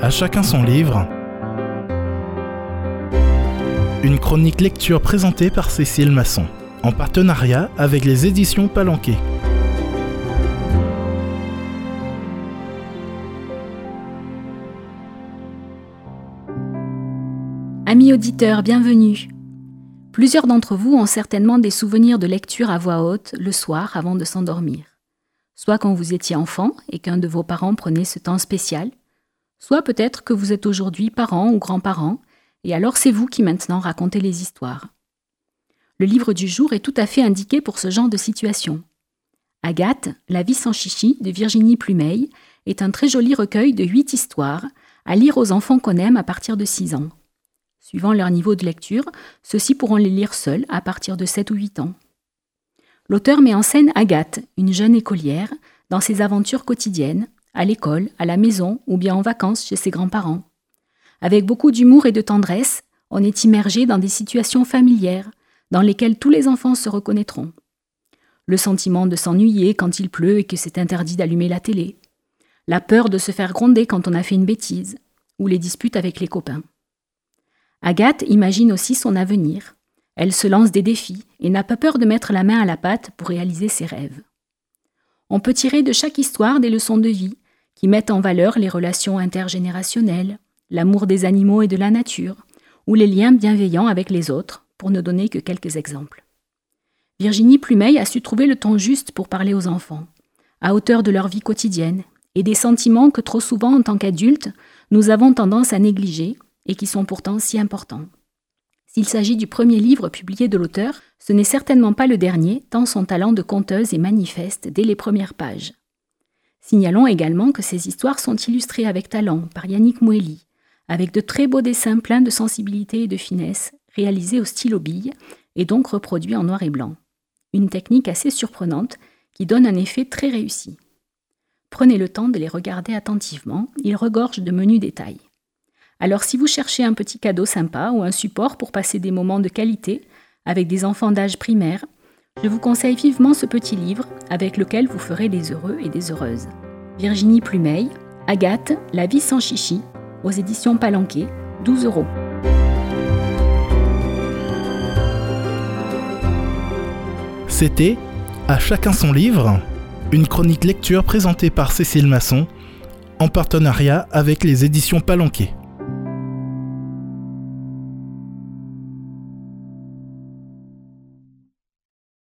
À chacun son livre. Une chronique lecture présentée par Cécile Masson, en partenariat avec les éditions Palanquet. Amis auditeurs, bienvenue. Plusieurs d'entre vous ont certainement des souvenirs de lecture à voix haute le soir avant de s'endormir. Soit quand vous étiez enfant et qu'un de vos parents prenait ce temps spécial, soit peut-être que vous êtes aujourd'hui parent ou grand-parent, et alors c'est vous qui maintenant racontez les histoires. Le livre du jour est tout à fait indiqué pour ce genre de situation. Agathe, La vie sans chichi de Virginie Plumeil est un très joli recueil de huit histoires à lire aux enfants qu'on aime à partir de 6 ans. Suivant leur niveau de lecture, ceux-ci pourront les lire seuls à partir de 7 ou 8 ans. L'auteur met en scène Agathe, une jeune écolière, dans ses aventures quotidiennes, à l'école, à la maison ou bien en vacances chez ses grands-parents. Avec beaucoup d'humour et de tendresse, on est immergé dans des situations familières, dans lesquelles tous les enfants se reconnaîtront. Le sentiment de s'ennuyer quand il pleut et que c'est interdit d'allumer la télé. La peur de se faire gronder quand on a fait une bêtise, ou les disputes avec les copains. Agathe imagine aussi son avenir. Elle se lance des défis et n'a pas peur de mettre la main à la pâte pour réaliser ses rêves. On peut tirer de chaque histoire des leçons de vie, qui mettent en valeur les relations intergénérationnelles, l'amour des animaux et de la nature, ou les liens bienveillants avec les autres, pour ne donner que quelques exemples. Virginie Plumeil a su trouver le ton juste pour parler aux enfants, à hauteur de leur vie quotidienne, et des sentiments que trop souvent en tant qu'adultes, nous avons tendance à négliger et qui sont pourtant si importants. S'il s'agit du premier livre publié de l'auteur, ce n'est certainement pas le dernier, tant son talent de conteuse est manifeste dès les premières pages. Signalons également que ces histoires sont illustrées avec talent par Yannick Moueli, avec de très beaux dessins pleins de sensibilité et de finesse, réalisés au stylo bille et donc reproduits en noir et blanc. Une technique assez surprenante qui donne un effet très réussi. Prenez le temps de les regarder attentivement, ils regorgent de menus détails. Alors si vous cherchez un petit cadeau sympa ou un support pour passer des moments de qualité avec des enfants d'âge primaire, je vous conseille vivement ce petit livre avec lequel vous ferez des heureux et des heureuses. Virginie Plumeil, Agathe, La vie sans chichi, aux éditions Palanquet, 12 euros. C'était À chacun son livre, une chronique lecture présentée par Cécile Masson en partenariat avec les éditions Palanquet.